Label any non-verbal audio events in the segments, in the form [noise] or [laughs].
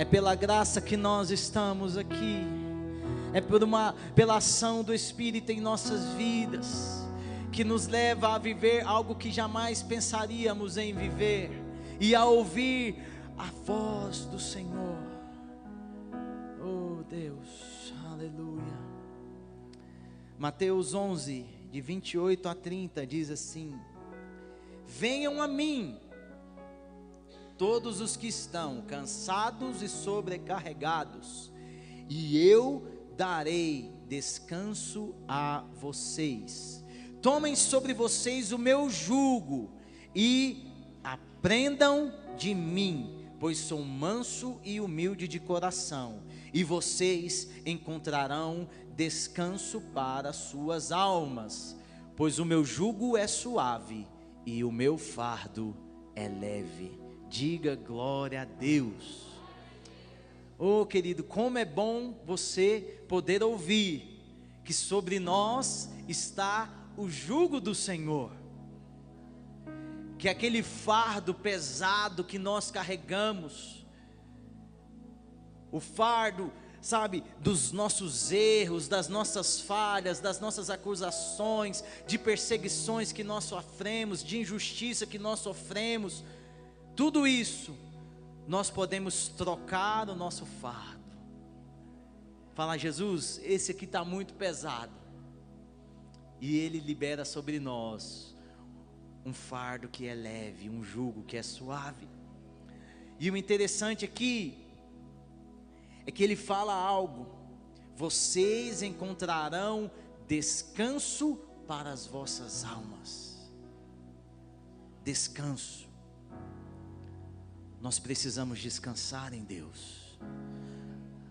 É pela graça que nós estamos aqui. É por uma pela ação do Espírito em nossas vidas que nos leva a viver algo que jamais pensaríamos em viver e a ouvir a voz do Senhor. Oh Deus, aleluia. Mateus 11, de 28 a 30, diz assim: Venham a mim, todos os que estão cansados e sobrecarregados, e eu darei descanso a vocês. Tomem sobre vocês o meu jugo e aprendam de mim, pois sou manso e humilde de coração, e vocês encontrarão descanso para suas almas, pois o meu jugo é suave e o meu fardo é leve. Diga glória a Deus. Oh, querido, como é bom você poder ouvir que sobre nós está o jugo do Senhor. Que aquele fardo pesado que nós carregamos, o fardo, sabe, dos nossos erros, das nossas falhas, das nossas acusações, de perseguições que nós sofremos, de injustiça que nós sofremos, tudo isso nós podemos trocar o nosso fardo. Falar, Jesus, esse aqui está muito pesado. E Ele libera sobre nós um fardo que é leve, um jugo que é suave. E o interessante aqui é que Ele fala algo: vocês encontrarão descanso para as vossas almas. Descanso nós precisamos descansar em Deus.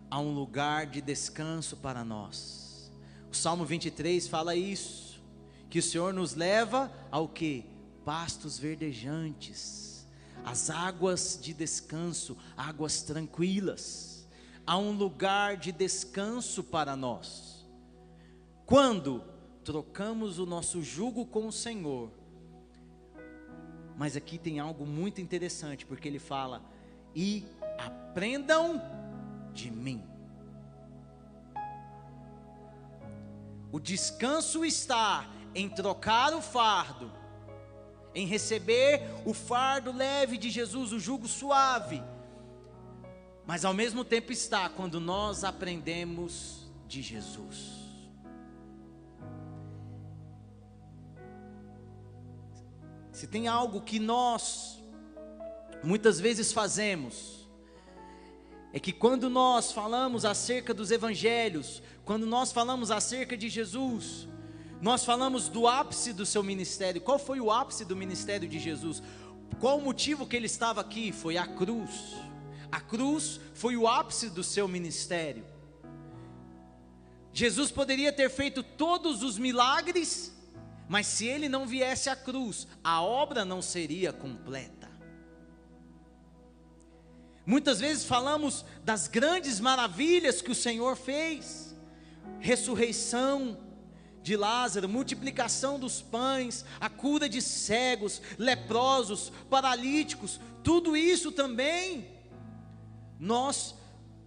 Há um lugar de descanso para nós. O Salmo 23 fala isso, que o Senhor nos leva ao que? Pastos verdejantes, as águas de descanso, águas tranquilas. Há um lugar de descanso para nós. Quando trocamos o nosso jugo com o Senhor, mas aqui tem algo muito interessante, porque ele fala: e aprendam de mim. O descanso está em trocar o fardo, em receber o fardo leve de Jesus, o jugo suave. Mas ao mesmo tempo está quando nós aprendemos de Jesus. Se tem algo que nós muitas vezes fazemos, é que quando nós falamos acerca dos evangelhos, quando nós falamos acerca de Jesus, nós falamos do ápice do seu ministério. Qual foi o ápice do ministério de Jesus? Qual o motivo que ele estava aqui? Foi a cruz. A cruz foi o ápice do seu ministério. Jesus poderia ter feito todos os milagres mas se ele não viesse à cruz, a obra não seria completa. Muitas vezes falamos das grandes maravilhas que o Senhor fez: ressurreição de Lázaro, multiplicação dos pães, a cura de cegos, leprosos, paralíticos, tudo isso também. Nós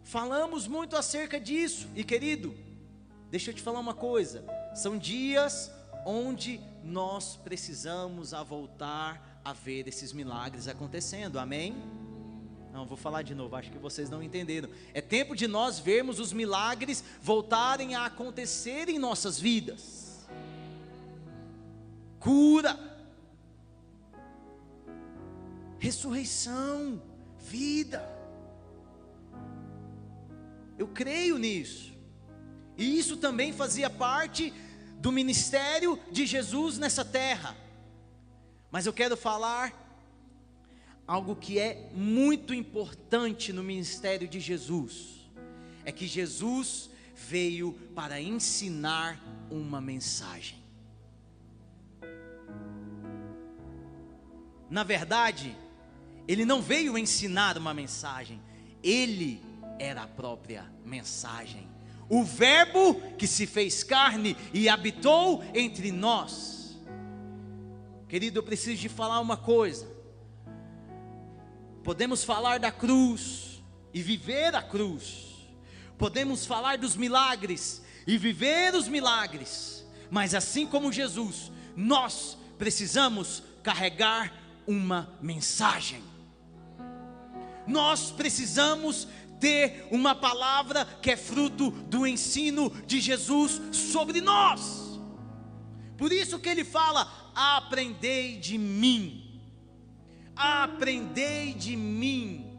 falamos muito acerca disso, e querido, deixa eu te falar uma coisa: são dias onde nós precisamos a voltar a ver esses milagres acontecendo. Amém? Não, vou falar de novo, acho que vocês não entenderam. É tempo de nós vermos os milagres voltarem a acontecer em nossas vidas. Cura, ressurreição, vida. Eu creio nisso. E isso também fazia parte do ministério de Jesus nessa terra. Mas eu quero falar algo que é muito importante no ministério de Jesus. É que Jesus veio para ensinar uma mensagem. Na verdade, ele não veio ensinar uma mensagem, ele era a própria mensagem o Verbo que se fez carne e habitou entre nós. Querido, eu preciso de falar uma coisa. Podemos falar da cruz, e viver a cruz. Podemos falar dos milagres e viver os milagres. Mas assim como Jesus, nós precisamos carregar uma mensagem. Nós precisamos ter uma palavra que é fruto do ensino de Jesus sobre nós. Por isso que ele fala: aprendei de mim. Aprendei de mim.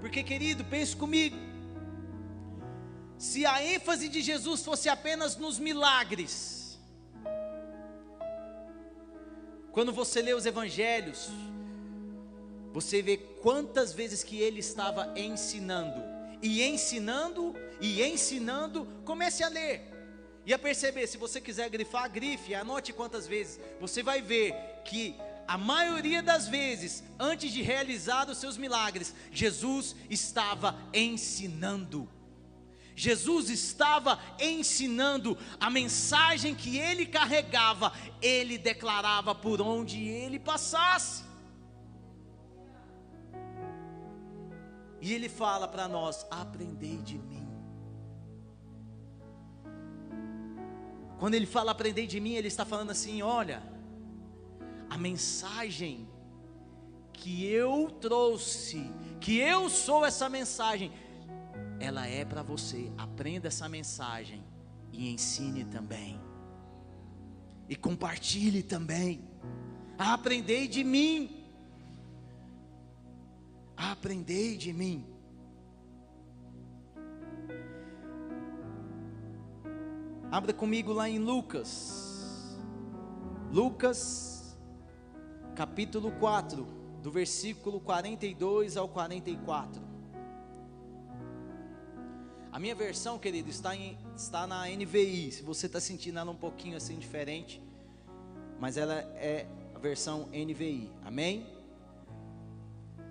Porque, querido, pense comigo. Se a ênfase de Jesus fosse apenas nos milagres, quando você lê os evangelhos, você vê quantas vezes que ele estava ensinando, e ensinando, e ensinando, comece a ler, e a perceber, se você quiser grifar, grife, anote quantas vezes, você vai ver que a maioria das vezes, antes de realizar os seus milagres, Jesus estava ensinando. Jesus estava ensinando a mensagem que ele carregava, ele declarava por onde ele passasse. E ele fala para nós: aprendei de mim. Quando ele fala aprendei de mim, ele está falando assim: olha, a mensagem que eu trouxe, que eu sou essa mensagem, ela é para você. Aprenda essa mensagem e ensine também. E compartilhe também. Aprendei de mim. Aprendei de mim. Abra comigo lá em Lucas. Lucas, capítulo 4, do versículo 42 ao 44. A minha versão, querido, está, em, está na NVI. Se você está sentindo ela um pouquinho assim diferente, mas ela é a versão NVI. Amém?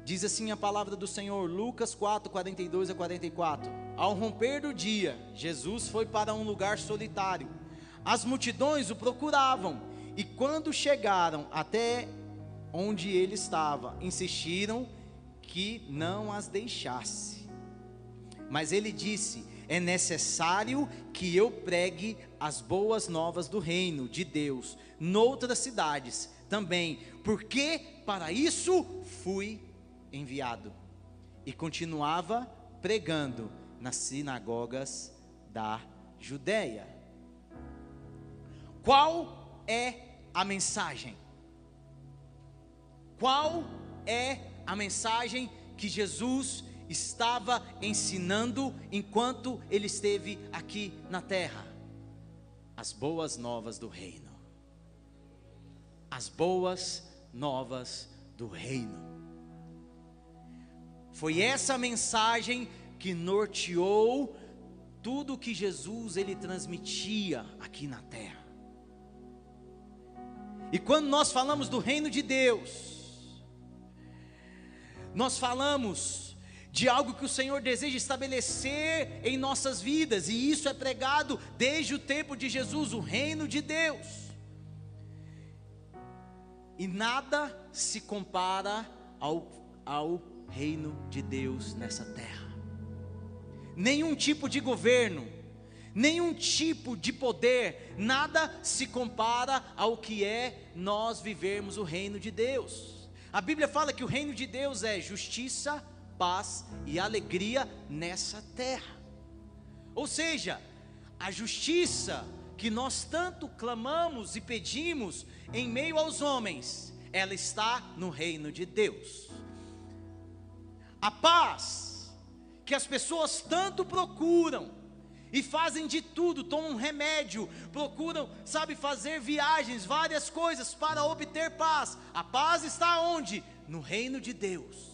Diz assim a palavra do Senhor, Lucas 4, 42 a 44. Ao romper do dia, Jesus foi para um lugar solitário. As multidões o procuravam, e quando chegaram até onde ele estava, insistiram que não as deixasse. Mas ele disse: É necessário que eu pregue as boas novas do reino de Deus noutras cidades também, porque para isso fui enviado e continuava pregando nas sinagogas da Judéia. Qual é a mensagem? Qual é a mensagem que Jesus estava ensinando enquanto ele esteve aqui na terra? As boas novas do reino. As boas novas do reino. Foi essa mensagem que norteou tudo que Jesus ele transmitia aqui na terra. E quando nós falamos do reino de Deus, nós falamos de algo que o Senhor deseja estabelecer em nossas vidas, e isso é pregado desde o tempo de Jesus, o reino de Deus. E nada se compara ao, ao reino de Deus nessa terra. Nenhum tipo de governo, nenhum tipo de poder, nada se compara ao que é nós vivermos o reino de Deus. A Bíblia fala que o reino de Deus é justiça, paz e alegria nessa terra. Ou seja, a justiça que nós tanto clamamos e pedimos em meio aos homens, ela está no reino de Deus. A paz que as pessoas tanto procuram e fazem de tudo, tomam remédio, procuram, sabe, fazer viagens, várias coisas para obter paz. A paz está onde? No reino de Deus.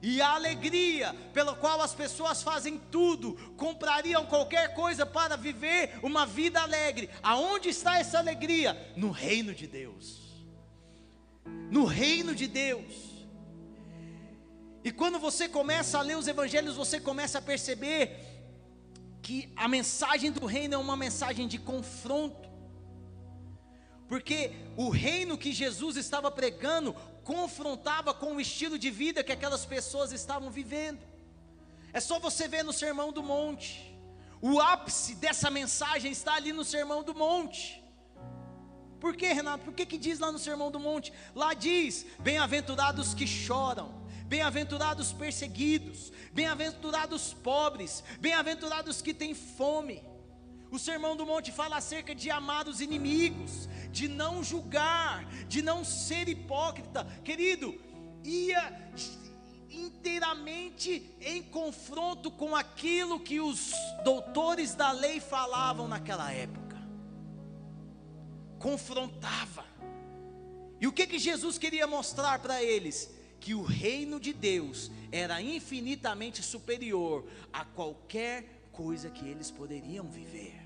E a alegria pela qual as pessoas fazem tudo, comprariam qualquer coisa para viver uma vida alegre. Aonde está essa alegria? No reino de Deus. No reino de Deus. E quando você começa a ler os evangelhos, você começa a perceber que a mensagem do reino é uma mensagem de confronto. Porque o reino que Jesus estava pregando confrontava com o estilo de vida que aquelas pessoas estavam vivendo. É só você ver no Sermão do Monte. O ápice dessa mensagem está ali no Sermão do Monte. Por que, Renato? Por que, que diz lá no Sermão do Monte? Lá diz: Bem-aventurados que choram, bem-aventurados perseguidos, bem-aventurados pobres, bem-aventurados que têm fome. O Sermão do Monte fala acerca de amar os inimigos, de não julgar, de não ser hipócrita. Querido, ia inteiramente em confronto com aquilo que os doutores da lei falavam naquela época. Confrontava. E o que que Jesus queria mostrar para eles? Que o reino de Deus era infinitamente superior a qualquer coisa que eles poderiam viver.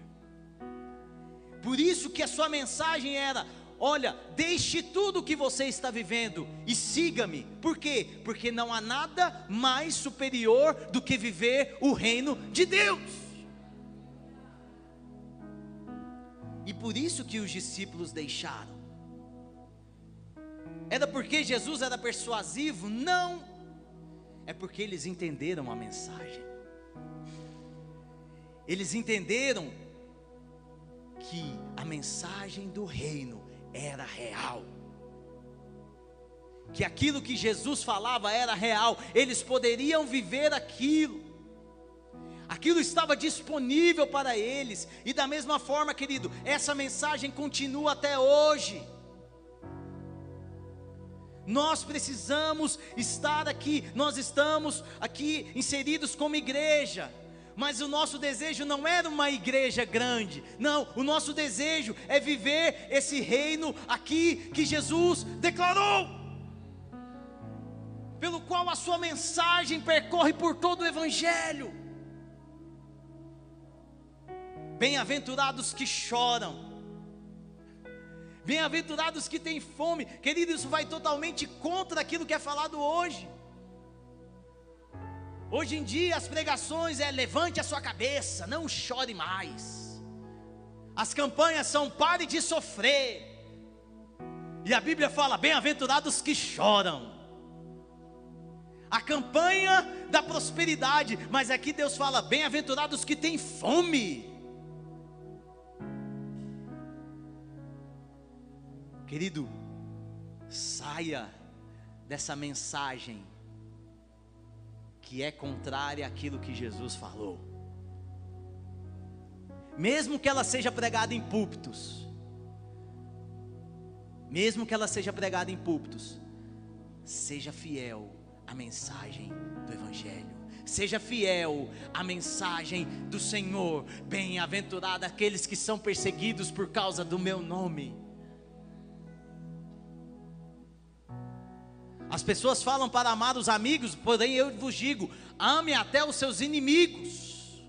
Por isso que a sua mensagem era: olha, deixe tudo o que você está vivendo e siga-me. Por quê? Porque não há nada mais superior do que viver o reino de Deus. E por isso que os discípulos deixaram. Era porque Jesus era persuasivo? Não. É porque eles entenderam a mensagem. Eles entenderam que a mensagem do reino era real. Que aquilo que Jesus falava era real, eles poderiam viver aquilo. Aquilo estava disponível para eles, e da mesma forma, querido, essa mensagem continua até hoje. Nós precisamos estar aqui, nós estamos aqui inseridos como igreja, mas o nosso desejo não era uma igreja grande, não, o nosso desejo é viver esse reino aqui que Jesus declarou, pelo qual a sua mensagem percorre por todo o Evangelho. Bem-aventurados que choram, bem-aventurados que têm fome, querido, isso vai totalmente contra aquilo que é falado hoje. Hoje em dia as pregações é levante a sua cabeça, não chore mais. As campanhas são pare de sofrer. E a Bíblia fala: bem-aventurados que choram. A campanha da prosperidade, mas aqui Deus fala: bem-aventurados que têm fome. Querido, saia dessa mensagem que é contrária àquilo que Jesus falou. Mesmo que ela seja pregada em púlpitos, mesmo que ela seja pregada em púlpitos, seja fiel à mensagem do Evangelho. Seja fiel à mensagem do Senhor. Bem-aventurado aqueles que são perseguidos por causa do meu nome. As pessoas falam para amar os amigos, porém eu vos digo: ame até os seus inimigos.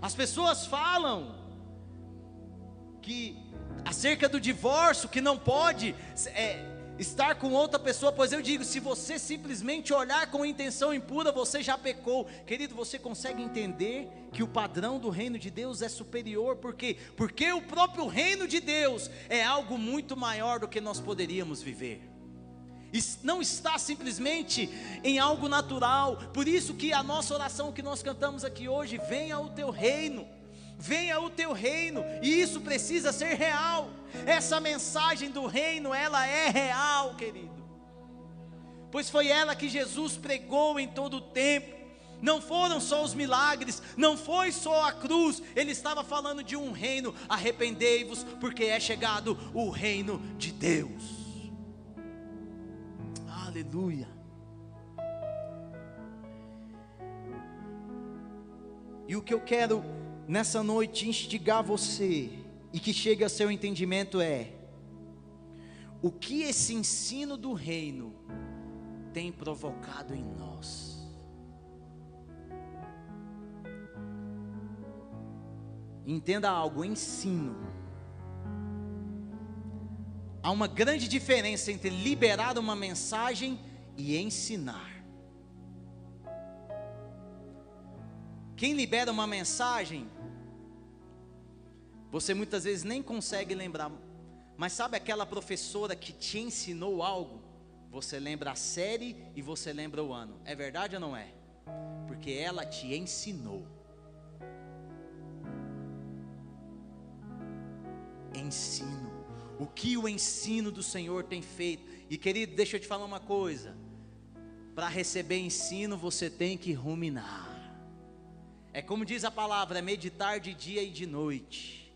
As pessoas falam que acerca do divórcio, que não pode é, estar com outra pessoa, pois eu digo: se você simplesmente olhar com intenção impura, você já pecou. Querido, você consegue entender que o padrão do reino de Deus é superior, por quê? Porque o próprio reino de Deus é algo muito maior do que nós poderíamos viver não está simplesmente em algo natural. Por isso que a nossa oração que nós cantamos aqui hoje, venha o teu reino. Venha o teu reino, e isso precisa ser real. Essa mensagem do reino, ela é real, querido. Pois foi ela que Jesus pregou em todo o tempo. Não foram só os milagres, não foi só a cruz, ele estava falando de um reino. Arrependei-vos, porque é chegado o reino de Deus. Aleluia. E o que eu quero nessa noite instigar você e que chegue a seu entendimento é: o que esse ensino do reino tem provocado em nós? Entenda algo, ensino Há uma grande diferença entre liberar uma mensagem e ensinar. Quem libera uma mensagem, você muitas vezes nem consegue lembrar. Mas sabe aquela professora que te ensinou algo? Você lembra a série e você lembra o ano. É verdade ou não é? Porque ela te ensinou. Ensino. O que o ensino do Senhor tem feito. E querido, deixa eu te falar uma coisa. Para receber ensino, você tem que ruminar. É como diz a palavra, é meditar de dia e de noite.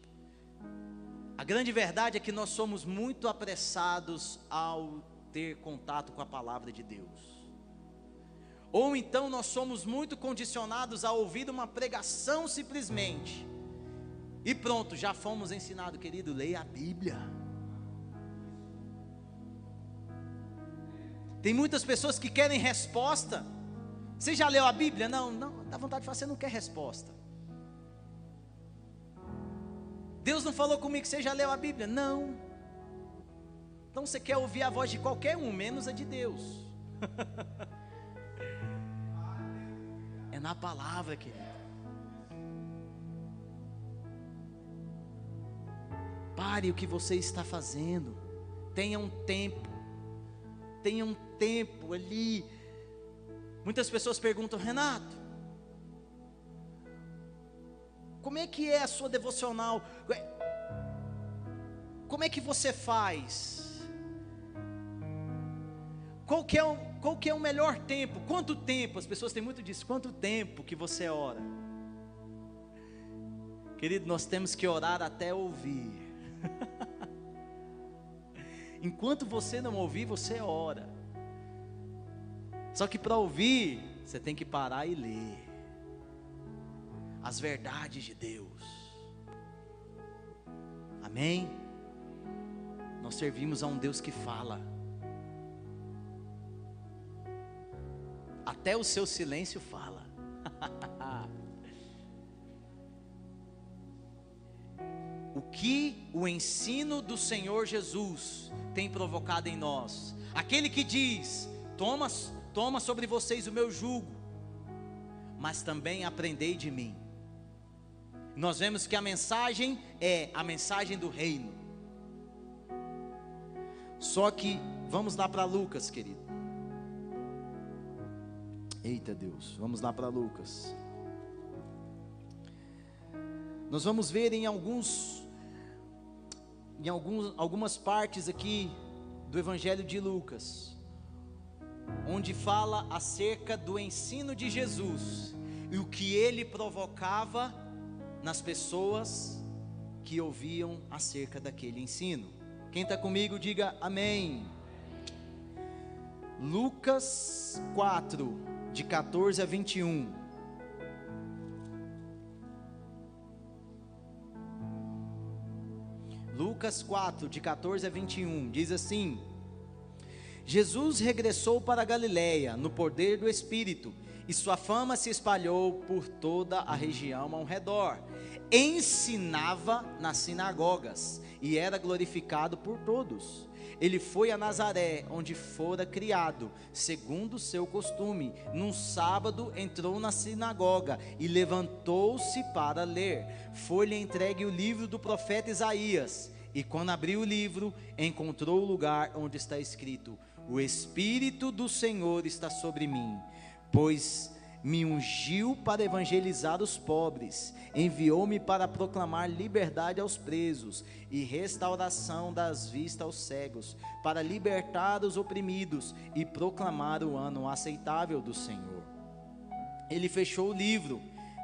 A grande verdade é que nós somos muito apressados ao ter contato com a palavra de Deus. Ou então nós somos muito condicionados a ouvir uma pregação simplesmente. E pronto, já fomos ensinados, querido, leia a Bíblia. Tem muitas pessoas que querem resposta. Você já leu a Bíblia? Não, não, dá vontade de falar, você não quer resposta. Deus não falou comigo você já leu a Bíblia? Não. Então você quer ouvir a voz de qualquer um, menos a de Deus. [laughs] é na palavra, querido. Pare o que você está fazendo. Tenha um tempo. Tenha um tempo ali. Muitas pessoas perguntam, Renato, como é que é a sua devocional? Como é que você faz? Qual que, é o, qual que é o melhor tempo? Quanto tempo? As pessoas têm muito disso. Quanto tempo que você ora? Querido, nós temos que orar até ouvir. [laughs] Enquanto você não ouvir, você ora. Só que para ouvir, você tem que parar e ler as verdades de Deus. Amém? Nós servimos a um Deus que fala. Até o seu silêncio fala. [laughs] o que o ensino do Senhor Jesus tem provocado em nós? Aquele que diz: Toma Toma sobre vocês o meu jugo, mas também aprendei de mim. Nós vemos que a mensagem é a mensagem do reino. Só que vamos lá para Lucas, querido. Eita Deus, vamos lá para Lucas. Nós vamos ver em alguns em alguns, algumas partes aqui do Evangelho de Lucas onde fala acerca do ensino de Jesus e o que ele provocava nas pessoas que ouviam acerca daquele ensino. Quem está comigo, diga amém. Lucas 4, de 14 a 21. Lucas 4, de 14 a 21, diz assim: Jesus regressou para Galiléia no poder do Espírito, e sua fama se espalhou por toda a região ao redor. Ensinava nas sinagogas e era glorificado por todos. Ele foi a Nazaré, onde fora criado, segundo seu costume. Num sábado entrou na sinagoga e levantou-se para ler. Foi-lhe entregue o livro do profeta Isaías. E quando abriu o livro, encontrou o lugar onde está escrito: o Espírito do Senhor está sobre mim, pois me ungiu para evangelizar os pobres, enviou-me para proclamar liberdade aos presos e restauração das vistas aos cegos, para libertar os oprimidos e proclamar o ano aceitável do Senhor. Ele fechou o livro,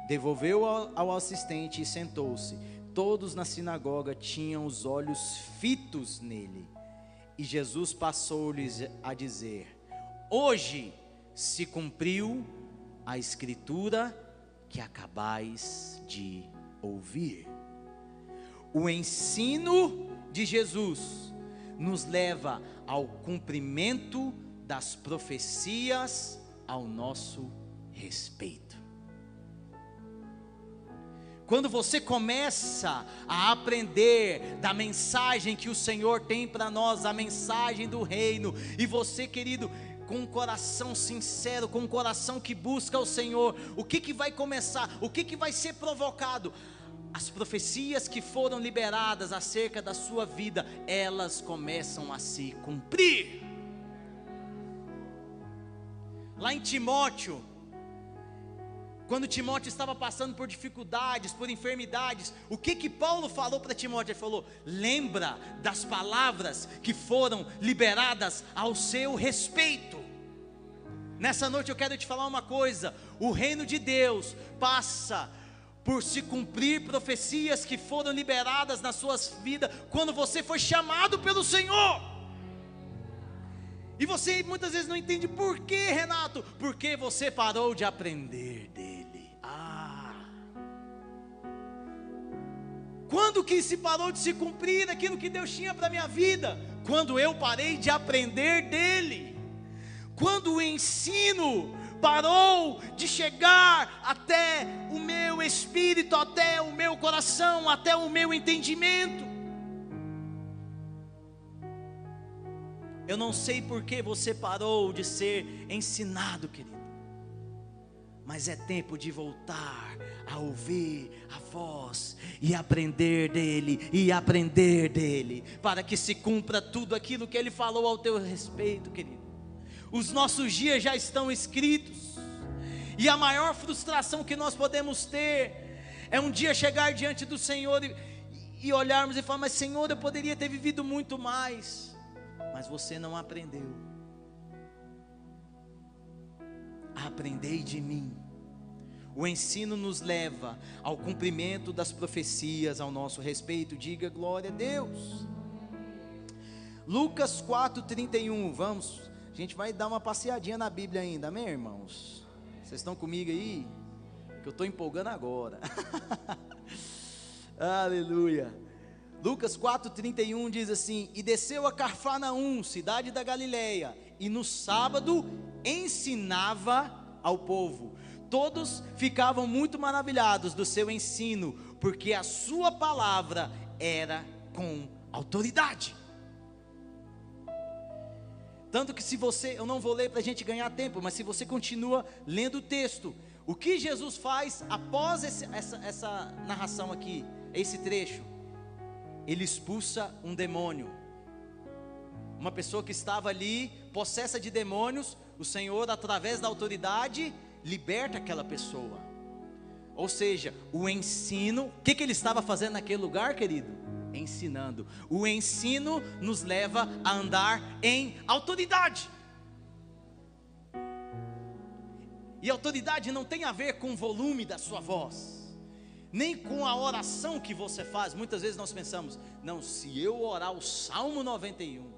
devolveu ao, assistente e sentou-se. Todos na sinagoga tinham os olhos fitos nele. E Jesus passou-lhes a dizer: Hoje se cumpriu a escritura que acabais de ouvir. O ensino de Jesus nos leva ao cumprimento das profecias ao nosso respeito. Quando você começa a aprender da mensagem que o Senhor tem para nós, a mensagem do reino, e você, querido, com um coração sincero, com um coração que busca o Senhor, o que que vai começar? O que que vai ser provocado? as profecias que foram liberadas acerca da sua vida, elas começam a se cumprir. Lá em Timóteo, quando Timóteo estava passando por dificuldades, por enfermidades, o que que Paulo falou para Timóteo? Ele falou: "Lembra das palavras que foram liberadas ao seu respeito". Nessa noite eu quero te falar uma coisa: o reino de Deus passa por se cumprir profecias que foram liberadas nas suas vidas quando você foi chamado pelo Senhor. E você muitas vezes não entende por que, Renato? Porque você parou de aprender dele. Quando que se parou de se cumprir aquilo que Deus tinha para minha vida? Quando eu parei de aprender dele. Quando o ensino parou de chegar até o meu espírito, até o meu coração, até o meu entendimento. Eu não sei por que você parou de ser ensinado, querido. Mas é tempo de voltar a ouvir a voz e aprender dele e aprender dele, para que se cumpra tudo aquilo que ele falou ao teu respeito, querido os nossos dias já estão escritos, e a maior frustração que nós podemos ter é um dia chegar diante do Senhor e, e olharmos e falar: Mas Senhor, eu poderia ter vivido muito mais, mas você não aprendeu. Aprendei de mim. O ensino nos leva ao cumprimento das profecias ao nosso respeito. Diga glória a Deus. Lucas 4:31, vamos a gente vai dar uma passeadinha na Bíblia ainda, amém, irmãos? Vocês estão comigo aí? Que eu estou empolgando agora. [laughs] Aleluia. Lucas 4,31 diz assim: E desceu a Carfanaum, cidade da Galileia, e no sábado ensinava ao povo. Todos ficavam muito maravilhados do seu ensino, porque a sua palavra era com autoridade. Tanto que se você, eu não vou ler para a gente ganhar tempo, mas se você continua lendo o texto, o que Jesus faz após esse, essa, essa narração aqui, esse trecho? Ele expulsa um demônio. Uma pessoa que estava ali, possessa de demônios, o Senhor, através da autoridade, liberta aquela pessoa. Ou seja, o ensino, o que, que ele estava fazendo naquele lugar, querido? ensinando. O ensino nos leva a andar em autoridade. E autoridade não tem a ver com o volume da sua voz, nem com a oração que você faz. Muitas vezes nós pensamos, não, se eu orar o Salmo 91,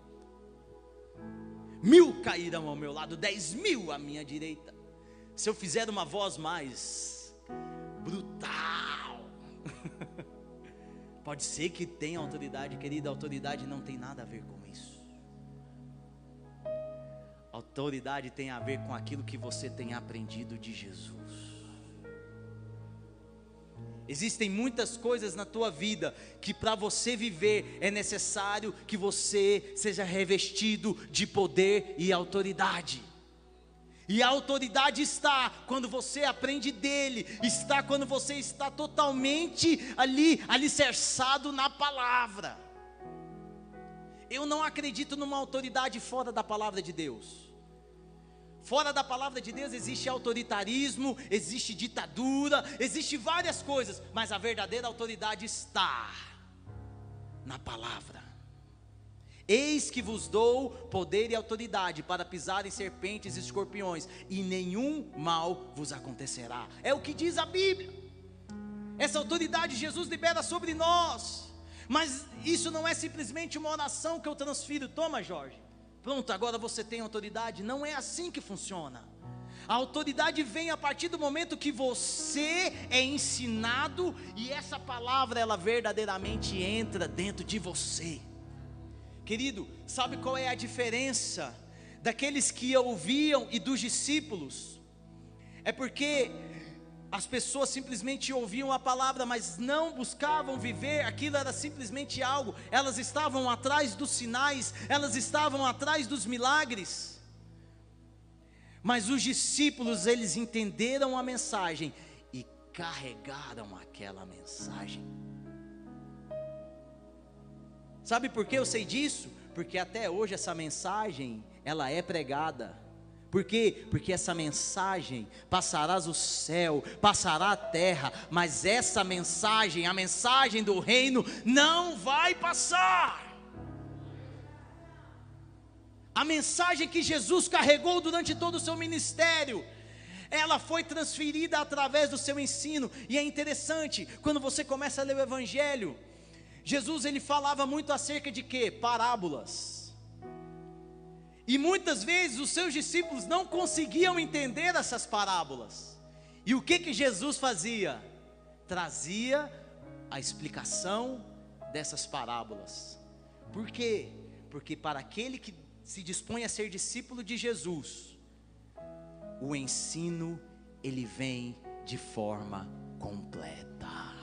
mil cairão ao meu lado, dez mil à minha direita. Se eu fizer uma voz mais brutal, [laughs] Pode ser que tenha autoridade, querida, autoridade não tem nada a ver com isso. Autoridade tem a ver com aquilo que você tem aprendido de Jesus. Existem muitas coisas na tua vida que para você viver é necessário que você seja revestido de poder e autoridade. E a autoridade está quando você aprende dele, está quando você está totalmente ali, alicerçado na palavra. Eu não acredito numa autoridade fora da palavra de Deus. Fora da palavra de Deus existe autoritarismo, existe ditadura, existe várias coisas, mas a verdadeira autoridade está na palavra. Eis que vos dou poder e autoridade para pisar em serpentes e escorpiões, e nenhum mal vos acontecerá. É o que diz a Bíblia. Essa autoridade Jesus libera sobre nós. Mas isso não é simplesmente uma oração que eu transfiro. Toma, Jorge. Pronto, agora você tem autoridade. Não é assim que funciona. A autoridade vem a partir do momento que você é ensinado e essa palavra ela verdadeiramente entra dentro de você. Querido, sabe qual é a diferença daqueles que ouviam e dos discípulos? É porque as pessoas simplesmente ouviam a palavra, mas não buscavam viver, aquilo era simplesmente algo, elas estavam atrás dos sinais, elas estavam atrás dos milagres. Mas os discípulos, eles entenderam a mensagem e carregaram aquela mensagem. Sabe por que eu sei disso? Porque até hoje essa mensagem, ela é pregada. Por quê? Porque essa mensagem passarás o céu, passará a terra, mas essa mensagem, a mensagem do reino, não vai passar. A mensagem que Jesus carregou durante todo o seu ministério, ela foi transferida através do seu ensino, e é interessante, quando você começa a ler o Evangelho, Jesus ele falava muito acerca de quê? Parábolas. E muitas vezes os seus discípulos não conseguiam entender essas parábolas. E o que que Jesus fazia? Trazia a explicação dessas parábolas. Por quê? Porque para aquele que se dispõe a ser discípulo de Jesus, o ensino ele vem de forma completa.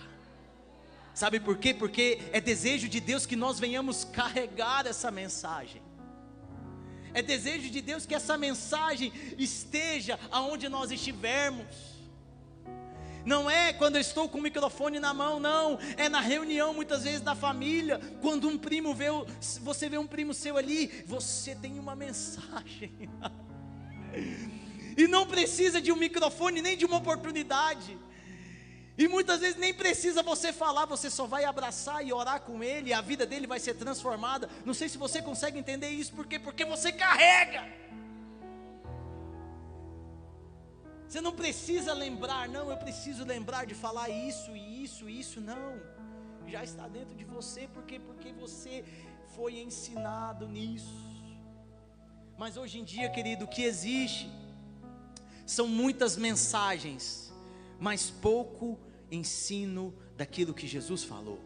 Sabe por quê? Porque é desejo de Deus que nós venhamos carregar essa mensagem. É desejo de Deus que essa mensagem esteja aonde nós estivermos. Não é quando eu estou com o microfone na mão, não. É na reunião, muitas vezes, da família. Quando um primo vê, você vê um primo seu ali, você tem uma mensagem. [laughs] e não precisa de um microfone, nem de uma oportunidade. E muitas vezes nem precisa você falar, você só vai abraçar e orar com ele, e a vida dele vai ser transformada. Não sei se você consegue entender isso, por quê? Porque você carrega. Você não precisa lembrar, não, eu preciso lembrar de falar isso e isso e isso, não. Já está dentro de você, porque porque você foi ensinado nisso. Mas hoje em dia, querido, o que existe são muitas mensagens, mas pouco ensino daquilo que Jesus falou.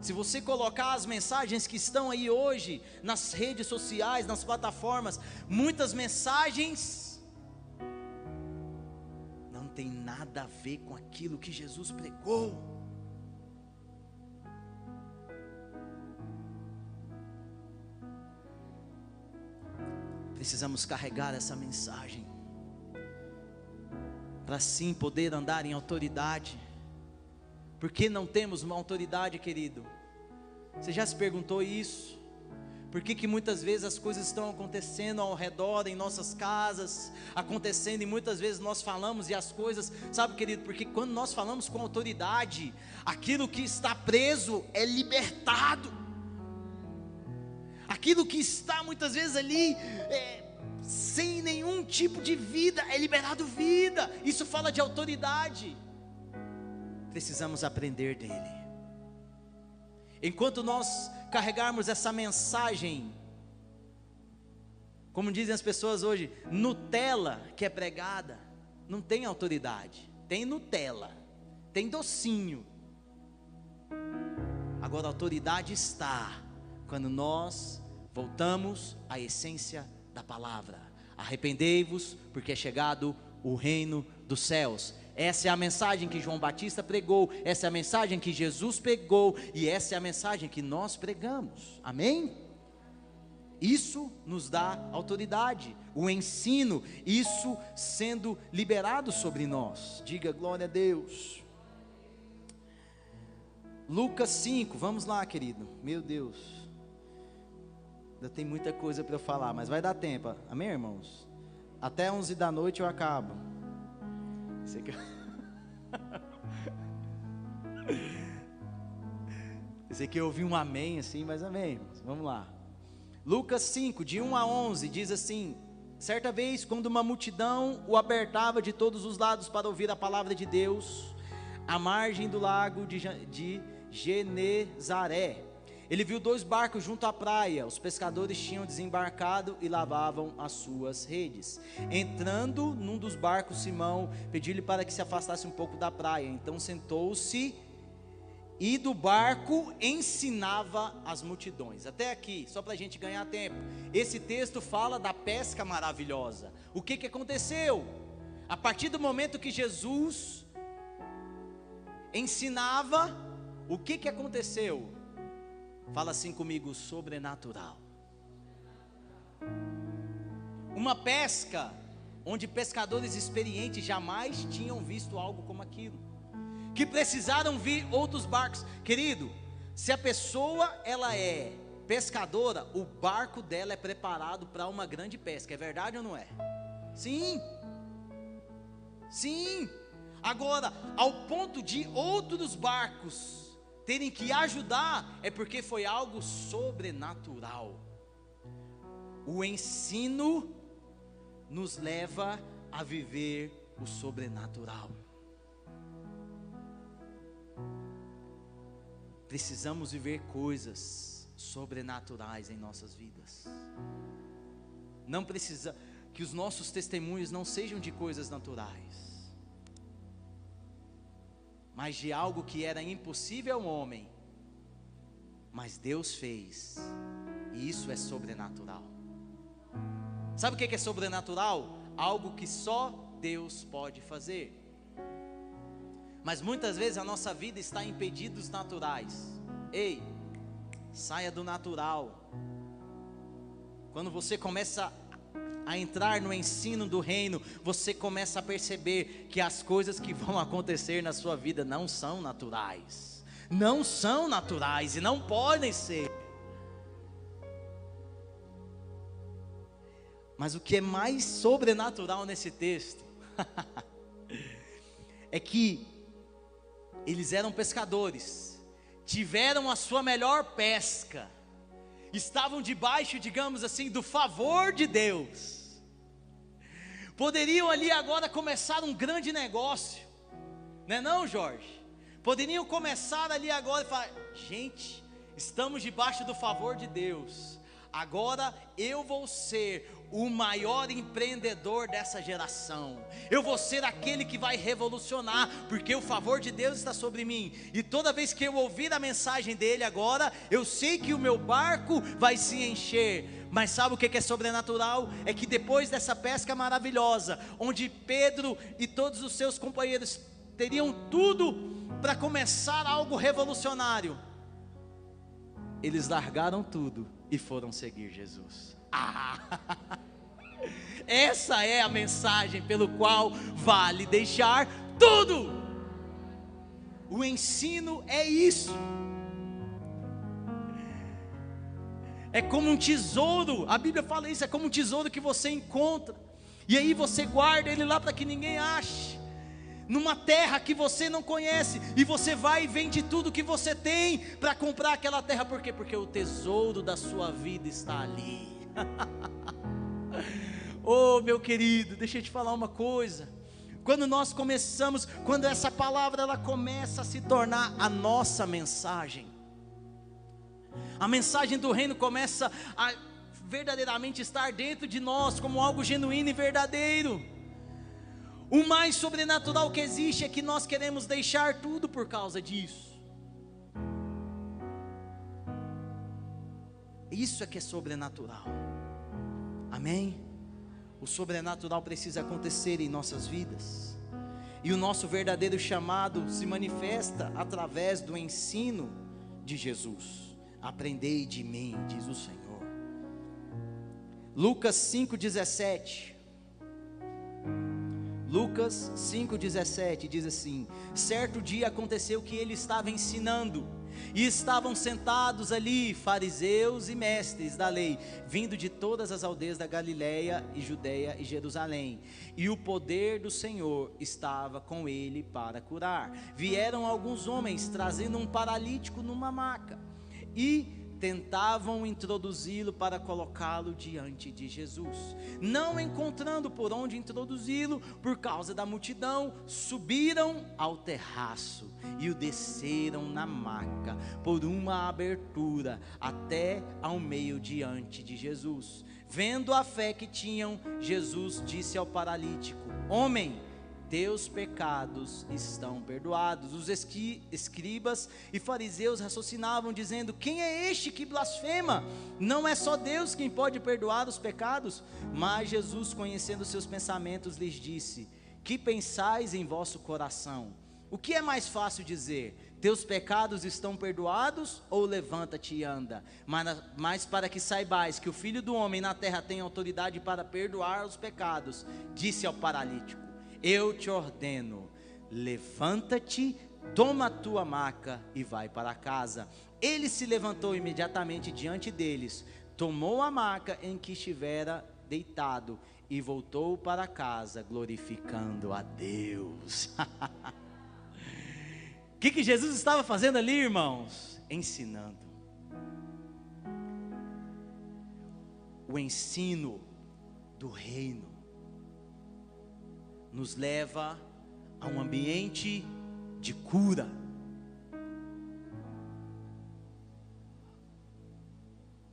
Se você colocar as mensagens que estão aí hoje nas redes sociais, nas plataformas, muitas mensagens não tem nada a ver com aquilo que Jesus pregou. Precisamos carregar essa mensagem para sim poder andar em autoridade. Porque não temos uma autoridade, querido? Você já se perguntou isso? Por que, que muitas vezes as coisas estão acontecendo ao redor, em nossas casas, acontecendo, e muitas vezes nós falamos e as coisas, sabe, querido, porque quando nós falamos com autoridade, aquilo que está preso é libertado, aquilo que está muitas vezes ali, é, sem nenhum tipo de vida, é liberado vida, isso fala de autoridade precisamos aprender dele. Enquanto nós carregarmos essa mensagem, como dizem as pessoas hoje, Nutella que é pregada, não tem autoridade. Tem Nutella, tem docinho. Agora a autoridade está quando nós voltamos à essência da palavra. Arrependei-vos, porque é chegado o reino dos céus. Essa é a mensagem que João Batista pregou, essa é a mensagem que Jesus pregou e essa é a mensagem que nós pregamos. Amém? Isso nos dá autoridade, o ensino, isso sendo liberado sobre nós. Diga glória a Deus. Lucas 5, vamos lá, querido. Meu Deus. Ainda tem muita coisa para eu falar, mas vai dar tempo. Amém, irmãos? Até 11 da noite eu acabo. Esse [laughs] aqui... Eu ouvi um amém assim, mas amém. Vamos lá. Lucas 5, de 1 a 11, diz assim: Certa vez, quando uma multidão o apertava de todos os lados para ouvir a palavra de Deus, à margem do lago de, de Genezaré, ele viu dois barcos junto à praia. Os pescadores tinham desembarcado e lavavam as suas redes. Entrando num dos barcos, Simão pediu-lhe para que se afastasse um pouco da praia. Então sentou-se e do barco ensinava as multidões. Até aqui, só para a gente ganhar tempo. Esse texto fala da pesca maravilhosa. O que, que aconteceu? A partir do momento que Jesus ensinava, o que, que aconteceu? Fala assim comigo, sobrenatural. Uma pesca onde pescadores experientes jamais tinham visto algo como aquilo, que precisaram vir outros barcos. Querido, se a pessoa ela é pescadora, o barco dela é preparado para uma grande pesca, é verdade ou não é? Sim. Sim. Agora, ao ponto de outros barcos terem que ajudar, é porque foi algo sobrenatural. O ensino nos leva a viver o sobrenatural. Precisamos viver coisas sobrenaturais em nossas vidas. Não precisa que os nossos testemunhos não sejam de coisas naturais, mas de algo que era impossível ao homem, mas Deus fez, e isso é sobrenatural. Sabe o que é sobrenatural? Algo que só Deus pode fazer. Mas muitas vezes a nossa vida está em pedidos naturais. Ei, saia do natural. Quando você começa a entrar no ensino do reino, você começa a perceber que as coisas que vão [laughs] acontecer na sua vida não são naturais. Não são naturais e não podem ser. Mas o que é mais sobrenatural nesse texto [laughs] é que eles eram pescadores, tiveram a sua melhor pesca, estavam debaixo, digamos assim, do favor de Deus. Poderiam ali agora começar um grande negócio, não é não, Jorge? Poderiam começar ali agora e falar: gente, estamos debaixo do favor de Deus. Agora eu vou ser o maior empreendedor dessa geração. Eu vou ser aquele que vai revolucionar, porque o favor de Deus está sobre mim. E toda vez que eu ouvir a mensagem dele agora, eu sei que o meu barco vai se encher. Mas sabe o que é sobrenatural? É que depois dessa pesca maravilhosa, onde Pedro e todos os seus companheiros teriam tudo para começar algo revolucionário, eles largaram tudo e foram seguir Jesus. Ah! [laughs] Essa é a mensagem pelo qual vale deixar tudo. O ensino é isso. É como um tesouro, a Bíblia fala isso, é como um tesouro que você encontra, e aí você guarda ele lá para que ninguém ache, numa terra que você não conhece, e você vai e vende tudo que você tem para comprar aquela terra, por quê? Porque o tesouro da sua vida está ali. [laughs] oh, meu querido, deixa eu te falar uma coisa. Quando nós começamos, quando essa palavra ela começa a se tornar a nossa mensagem, a mensagem do reino começa a verdadeiramente estar dentro de nós como algo genuíno e verdadeiro. O mais sobrenatural que existe é que nós queremos deixar tudo por causa disso. Isso é que é sobrenatural. Amém? O sobrenatural precisa acontecer em nossas vidas. E o nosso verdadeiro chamado se manifesta através do ensino de Jesus. Aprendei de mim, diz o Senhor. Lucas 5,17. Lucas 5,17 diz assim: Certo dia aconteceu que ele estava ensinando e estavam sentados ali fariseus e mestres da lei, vindo de todas as aldeias da Galiléia e Judéia e Jerusalém. E o poder do Senhor estava com ele para curar. Vieram alguns homens trazendo um paralítico numa maca. E tentavam introduzi-lo para colocá-lo diante de Jesus. Não encontrando por onde introduzi-lo, por causa da multidão, subiram ao terraço e o desceram na maca, por uma abertura, até ao meio diante de Jesus. Vendo a fé que tinham, Jesus disse ao paralítico: Homem, teus pecados estão perdoados. Os escribas e fariseus raciocinavam, dizendo: Quem é este que blasfema? Não é só Deus quem pode perdoar os pecados. Mas Jesus, conhecendo seus pensamentos, lhes disse: Que pensais em vosso coração? O que é mais fácil dizer? Teus pecados estão perdoados, ou levanta-te e anda. Mas, mas para que saibais que o Filho do Homem na terra tem autoridade para perdoar os pecados, disse ao paralítico: Eu te ordeno, levanta-te, toma a tua maca e vai para casa. Ele se levantou imediatamente diante deles, tomou a maca em que estivera deitado e voltou para casa, glorificando a Deus. O [laughs] que, que Jesus estava fazendo ali, irmãos? Ensinando. O ensino do reino nos leva a um ambiente de cura.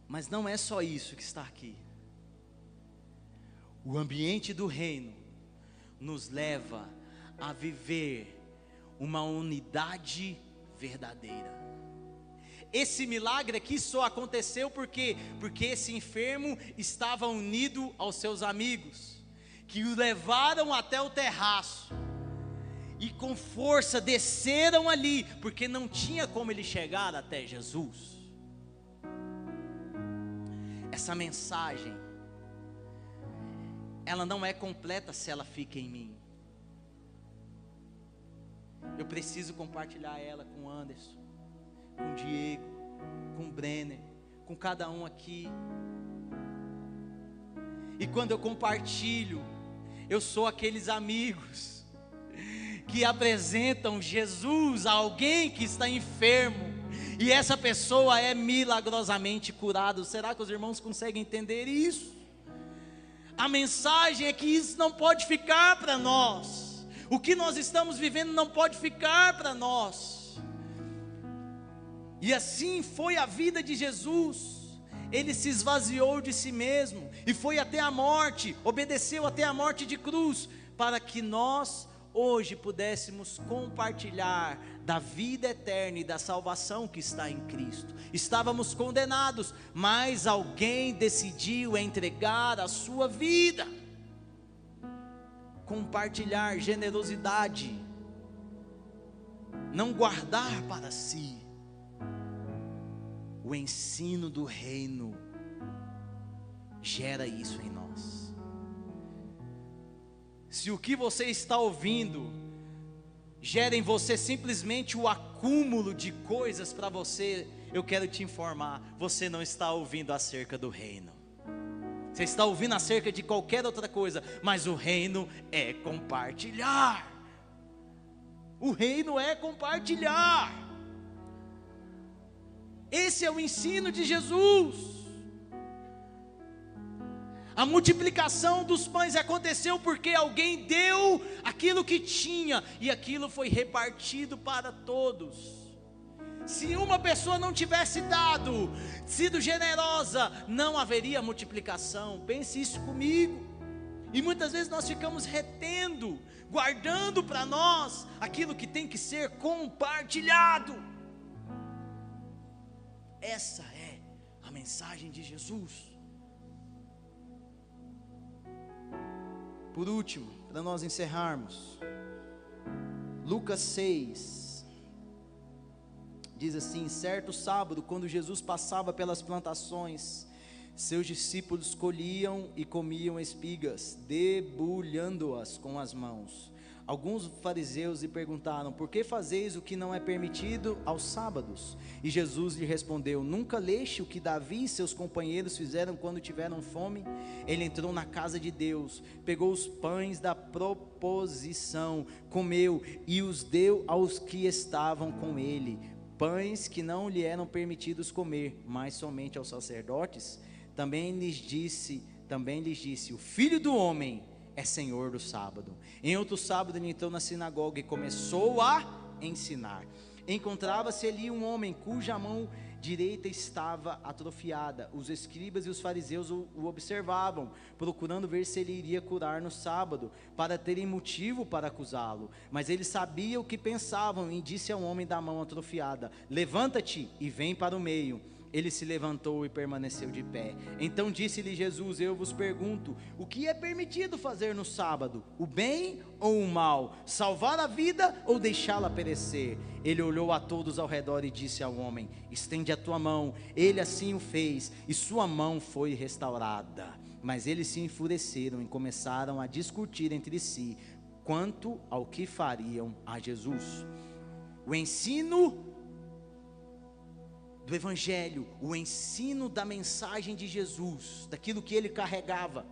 Mas não é só isso que está aqui. O ambiente do reino nos leva a viver uma unidade verdadeira. Esse milagre aqui só aconteceu porque porque esse enfermo estava unido aos seus amigos, que o levaram até o terraço e com força desceram ali, porque não tinha como ele chegar até Jesus. Essa mensagem ela não é completa se ela fica em mim. Eu preciso compartilhar ela com Anderson, com Diego, com Brenner, com cada um aqui. E quando eu compartilho, eu sou aqueles amigos que apresentam Jesus a alguém que está enfermo. E essa pessoa é milagrosamente curada. Será que os irmãos conseguem entender isso? A mensagem é que isso não pode ficar para nós. O que nós estamos vivendo não pode ficar para nós. E assim foi a vida de Jesus. Ele se esvaziou de si mesmo e foi até a morte, obedeceu até a morte de cruz, para que nós hoje pudéssemos compartilhar da vida eterna e da salvação que está em Cristo. Estávamos condenados, mas alguém decidiu entregar a sua vida compartilhar generosidade, não guardar para si. O ensino do reino gera isso em nós. Se o que você está ouvindo gera em você simplesmente o acúmulo de coisas para você, eu quero te informar, você não está ouvindo acerca do reino. Você está ouvindo acerca de qualquer outra coisa, mas o reino é compartilhar. O reino é compartilhar. Esse é o ensino de Jesus. A multiplicação dos pães aconteceu porque alguém deu aquilo que tinha e aquilo foi repartido para todos. Se uma pessoa não tivesse dado, sido generosa, não haveria multiplicação. Pense isso comigo. E muitas vezes nós ficamos retendo, guardando para nós aquilo que tem que ser compartilhado. Essa é a mensagem de Jesus. Por último, para nós encerrarmos, Lucas 6, Diz assim: certo sábado, quando Jesus passava pelas plantações, seus discípulos colhiam e comiam espigas, debulhando-as com as mãos. Alguns fariseus lhe perguntaram: Por que fazeis o que não é permitido aos sábados? E Jesus lhe respondeu: Nunca leste o que Davi e seus companheiros fizeram quando tiveram fome? Ele entrou na casa de Deus, pegou os pães da proposição, comeu e os deu aos que estavam com ele pães que não lhe eram permitidos comer, mas somente aos sacerdotes, também lhes disse, também lhes disse: O filho do homem é senhor do sábado. Em outro sábado ele entrou na sinagoga e começou a ensinar. Encontrava-se ali um homem cuja mão direita estava atrofiada. Os escribas e os fariseus o, o, observavam, procurando ver se ele iria curar no sábado, para terem motivo para acusá-lo. Mas ele sabia o que pensavam e disse ao homem da mão atrofiada: Levanta-te e vem para o meio. Ele se levantou e permaneceu de pé. Então disse-lhe Jesus: Eu vos pergunto, o que é permitido fazer no sábado? O bem ou o mal? Salvar a vida ou deixá-la perecer? Ele olhou a todos ao redor e disse ao homem: Estende a tua mão. Ele assim o fez, e sua mão foi restaurada. Mas eles se enfureceram e começaram a discutir entre si quanto ao que fariam a Jesus. O ensino do Evangelho, o ensino da mensagem de Jesus, daquilo que ele carregava,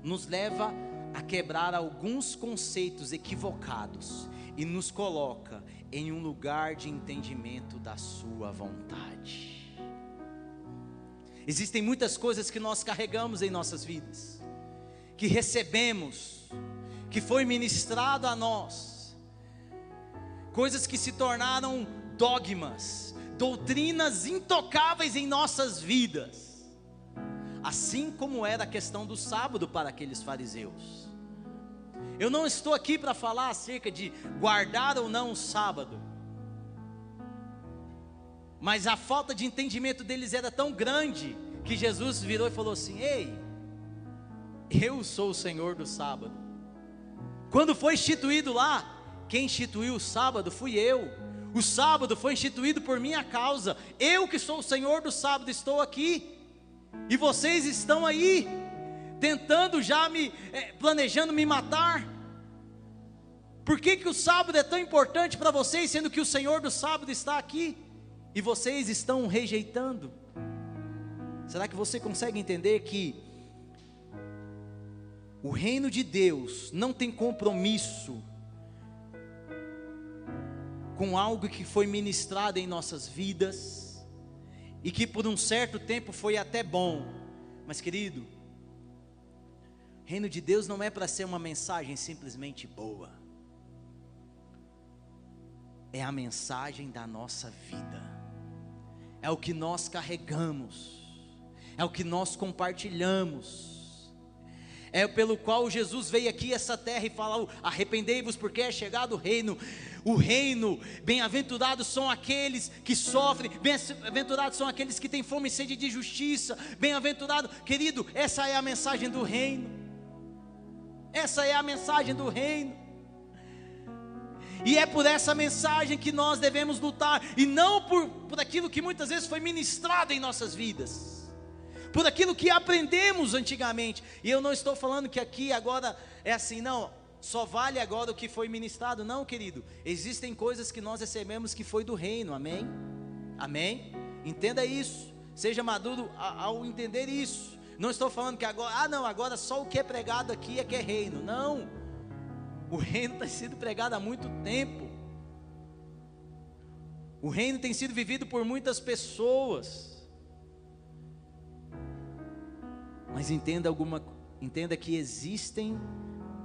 nos leva a quebrar alguns conceitos equivocados e nos coloca em um lugar de entendimento da Sua vontade. Existem muitas coisas que nós carregamos em nossas vidas, que recebemos, que foi ministrado a nós, coisas que se tornaram dogmas, doutrinas intocáveis em nossas vidas, assim como era a questão do sábado para aqueles fariseus. Eu não estou aqui para falar acerca de guardar ou não o sábado, mas a falta de entendimento deles era tão grande que Jesus virou e falou assim: Ei, eu sou o Senhor do sábado. Quando foi instituído lá, quem instituiu o sábado fui eu. O sábado foi instituído por minha causa. Eu que sou o Senhor do sábado estou aqui. E vocês estão aí tentando já me é, planejando me matar. Por que, que o sábado é tão importante para vocês, sendo que o Senhor do sábado está aqui e vocês estão rejeitando? Será que você consegue entender que o reino de Deus não tem compromisso com algo que foi ministrado em nossas vidas e que por um certo tempo foi até bom, mas querido, reino de Deus não é para ser uma mensagem simplesmente boa, é a mensagem da nossa vida, é o que nós carregamos, é o que nós compartilhamos, é pelo qual Jesus veio aqui essa terra e falou: arrependei-vos, porque é chegado o reino o reino. Bem-aventurados são aqueles que sofrem, bem-aventurados são aqueles que têm fome e sede de justiça. Bem-aventurado, querido, essa é a mensagem do reino. Essa é a mensagem do reino. E é por essa mensagem que nós devemos lutar, e não por, por aquilo que muitas vezes foi ministrado em nossas vidas, por aquilo que aprendemos antigamente. E eu não estou falando que aqui agora é assim, não só vale agora o que foi ministrado. Não, querido. Existem coisas que nós recebemos que foi do reino. Amém? Amém? Entenda isso. Seja maduro ao entender isso. Não estou falando que agora, ah, não, agora só o que é pregado aqui é que é reino. Não. O reino tem sido pregado há muito tempo. O reino tem sido vivido por muitas pessoas. Mas entenda alguma, entenda que existem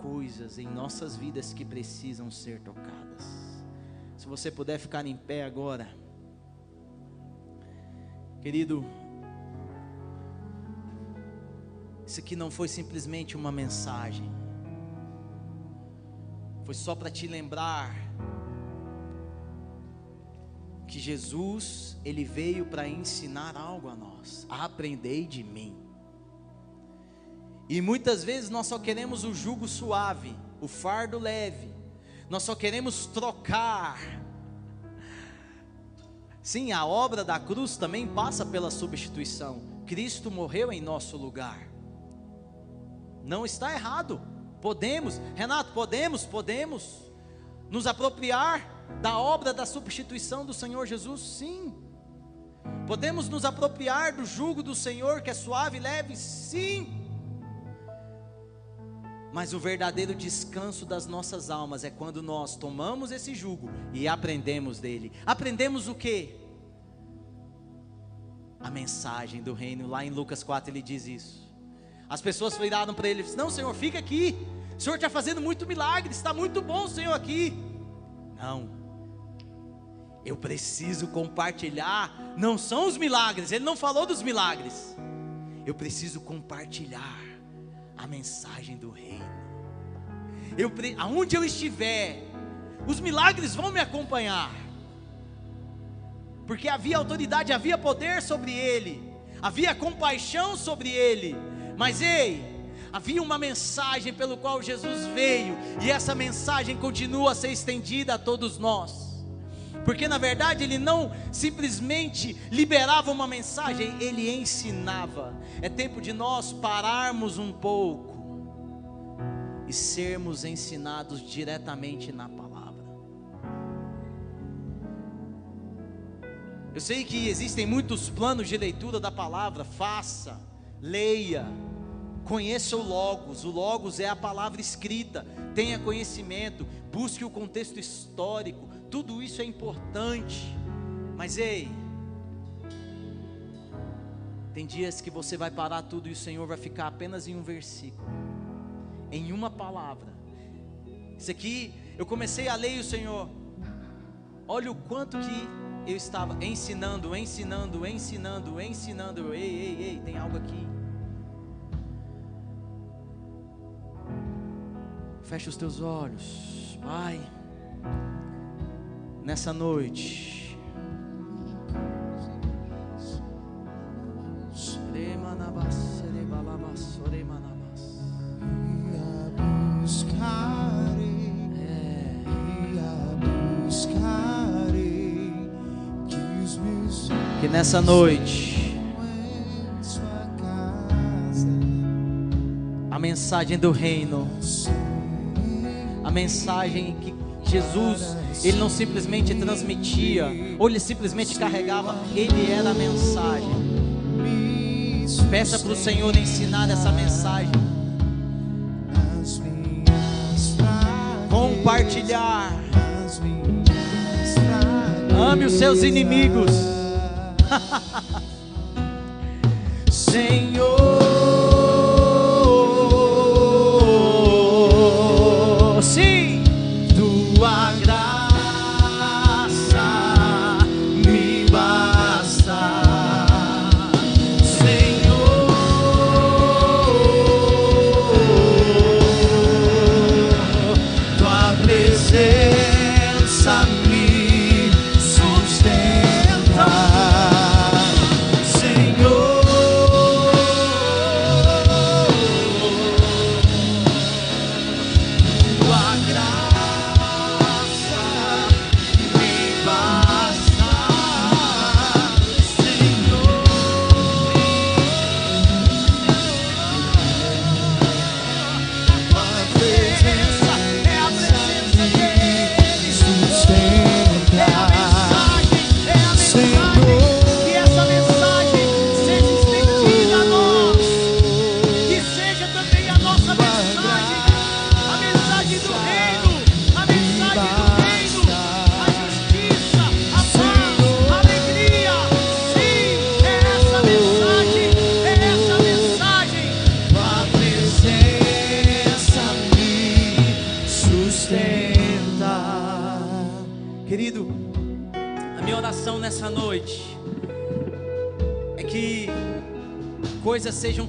coisas em nossas vidas que precisam ser tocadas. Se você puder ficar em pé agora, querido, isso aqui não foi simplesmente uma mensagem, foi só para te lembrar que Jesus, ele veio para ensinar algo a nós. Aprendei de mim. E muitas vezes nós só queremos o jugo suave, o fardo leve. Nós só queremos trocar. Sim, a obra da cruz também passa pela substituição. Cristo morreu em nosso lugar. Não está errado. Podemos, Renato, podemos, podemos nos apropriar da obra da substituição do Senhor Jesus? Sim. Podemos nos apropriar do jugo do Senhor que é suave e leve? Sim. Mas o verdadeiro descanso das nossas almas é quando nós tomamos esse jugo e aprendemos dele. Aprendemos o que? A mensagem do reino. Lá em Lucas 4 ele diz isso. As pessoas viraram para ele e Não, Senhor, fica aqui. O Senhor está fazendo muito milagre. Está muito bom Senhor aqui. Não. Eu preciso compartilhar. Não são os milagres. Ele não falou dos milagres. Eu preciso compartilhar a mensagem do reino. Eu, aonde eu estiver, os milagres vão me acompanhar. porque havia autoridade, havia poder sobre ele, havia compaixão sobre ele. Mas ei, havia uma mensagem pelo qual Jesus veio, e essa mensagem continua a ser estendida a todos nós. Porque na verdade ele não simplesmente liberava uma mensagem, ele ensinava. É tempo de nós pararmos um pouco e sermos ensinados diretamente na palavra. Eu sei que existem muitos planos de leitura da palavra, faça, leia, conheça o Logos, o Logos é a palavra escrita, tenha conhecimento, busque o contexto histórico, tudo isso é importante, mas ei, tem dias que você vai parar tudo e o Senhor vai ficar apenas em um versículo, em uma palavra. Isso aqui, eu comecei a ler e o Senhor, olha o quanto que eu estava ensinando, ensinando, ensinando, ensinando. Ei, ei, ei, tem algo aqui. Fecha os teus olhos, Pai nessa noite. Que nessa noite a mensagem do reino, a mensagem que Jesus, ele não simplesmente transmitia, ou ele simplesmente carregava, ele era a mensagem. Peça para o Senhor ensinar essa mensagem. Compartilhar. Ame os seus inimigos. [laughs] Senhor.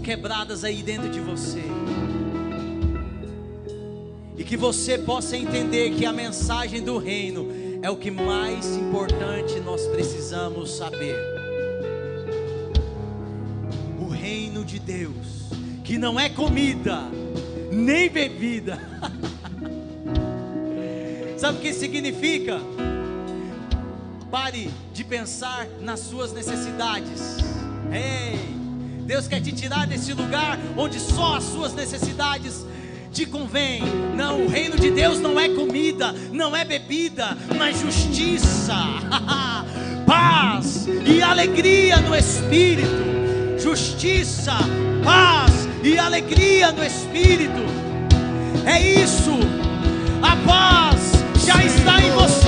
Quebradas aí dentro de você. E que você possa entender que a mensagem do reino é o que mais importante nós precisamos saber. O reino de Deus, que não é comida, nem bebida. [laughs] Sabe o que significa? Pare de pensar nas suas necessidades. Ei! Deus quer te tirar desse lugar onde só as suas necessidades te convém. Não, o reino de Deus não é comida, não é bebida, mas justiça, [laughs] paz e alegria no espírito. Justiça, paz e alegria no espírito. É isso. A paz já está em você,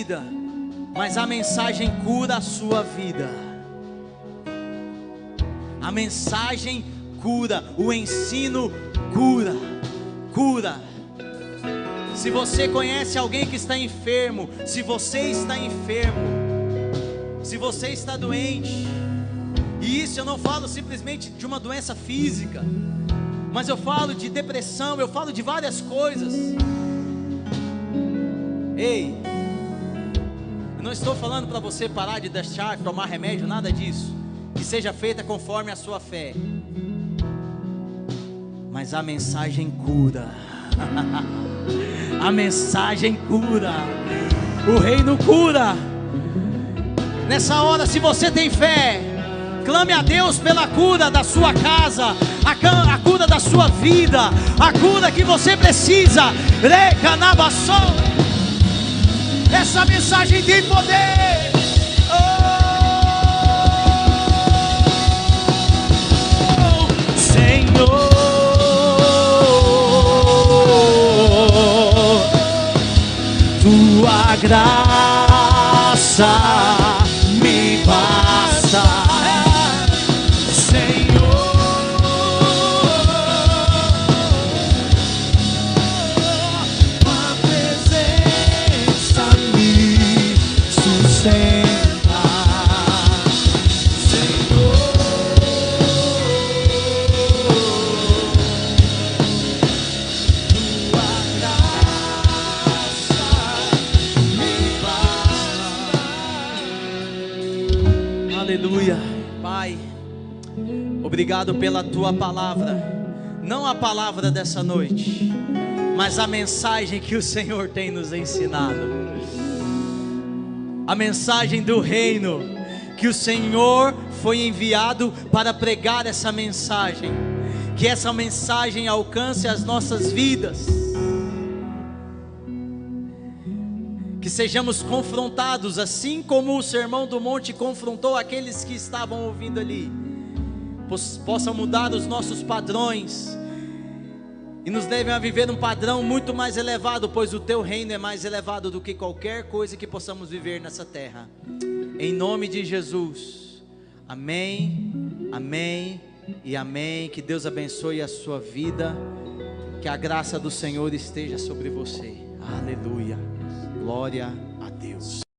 recebida, mas a mensagem cura a sua vida. A mensagem cura, o ensino cura, cura. Se você conhece alguém que está enfermo, se você está enfermo, se você está doente, e isso eu não falo simplesmente de uma doença física, mas eu falo de depressão, eu falo de várias coisas. Ei, eu não estou falando para você parar de deixar tomar remédio, nada disso. Que seja feita conforme a sua fé. Mas a mensagem cura. [laughs] a mensagem cura. O reino cura. Nessa hora, se você tem fé, clame a Deus pela cura da sua casa, a, cura da sua vida, a cura que você precisa. Recanabação. Essa mensagem tem poder. Senhor. Tua graça Aleluia, Pai. Obrigado pela tua palavra. Não a palavra dessa noite, mas a mensagem que o Senhor tem nos ensinado. A mensagem do reino que o Senhor foi enviado para pregar essa mensagem. Que essa mensagem alcance as nossas vidas. que sejamos confrontados, assim como o sermão do monte confrontou aqueles que estavam ouvindo ali, Pos- possa mudar os nossos padrões e nos levem a viver um padrão muito mais elevado, pois o teu reino é mais elevado do que qualquer coisa que possamos viver nessa terra. Em nome de Jesus, amém, amém e amém. Que Deus abençoe a sua vida, que a graça do Senhor esteja sobre você. Aleluia. Glória a Deus.